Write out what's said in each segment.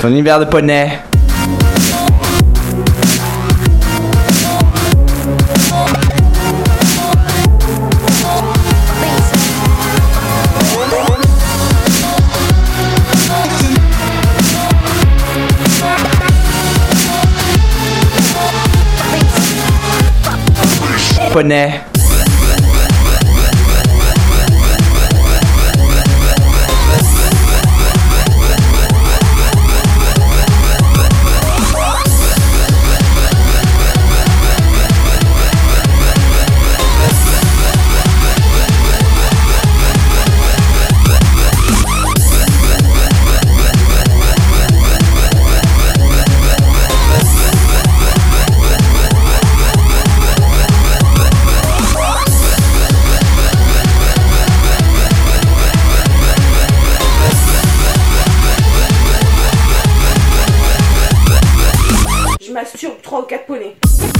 Ton hiver de poney. Poney. Masturbe 3 ou 4 poneys.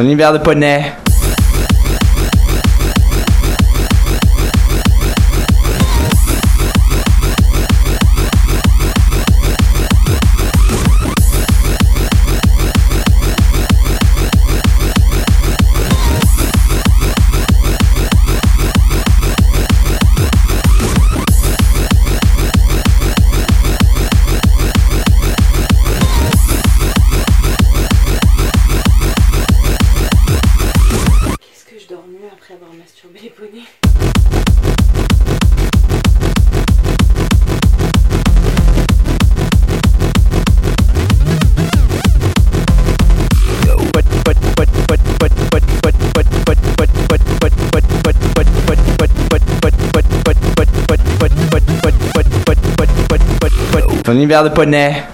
Ton hiver de poney. Ton hiver de poney.